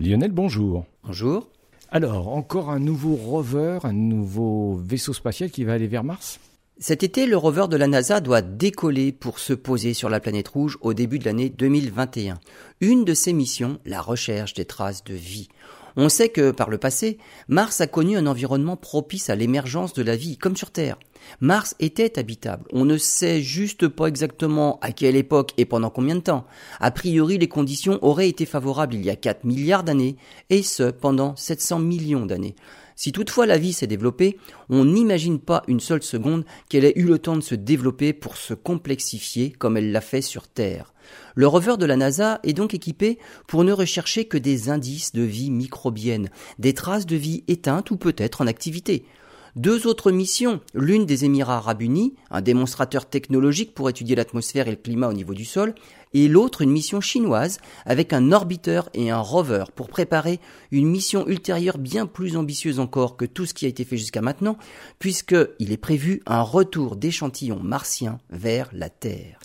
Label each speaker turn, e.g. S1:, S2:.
S1: Lionel, bonjour.
S2: Bonjour.
S1: Alors, encore un nouveau rover, un nouveau vaisseau spatial qui va aller vers Mars?
S2: Cet été, le rover de la NASA doit décoller pour se poser sur la planète rouge au début de l'année 2021. Une de ses missions, la recherche des traces de vie. On sait que, par le passé, Mars a connu un environnement propice à l'émergence de la vie, comme sur Terre. Mars était habitable. On ne sait juste pas exactement à quelle époque et pendant combien de temps. A priori, les conditions auraient été favorables il y a 4 milliards d'années, et ce, pendant 700 millions d'années. Si toutefois la vie s'est développée, on n'imagine pas une seule seconde qu'elle ait eu le temps de se développer pour se complexifier comme elle l'a fait sur Terre. Le rover de la NASA est donc équipé pour ne rechercher que des indices de vie microbienne, des traces de vie éteintes ou peut-être en activité. Deux autres missions, l'une des Émirats arabes unis, un démonstrateur technologique pour étudier l'atmosphère et le climat au niveau du sol, et l'autre une mission chinoise avec un orbiteur et un rover pour préparer une mission ultérieure bien plus ambitieuse encore que tout ce qui a été fait jusqu'à maintenant, puisqu'il est prévu un retour d'échantillons martiens vers la Terre.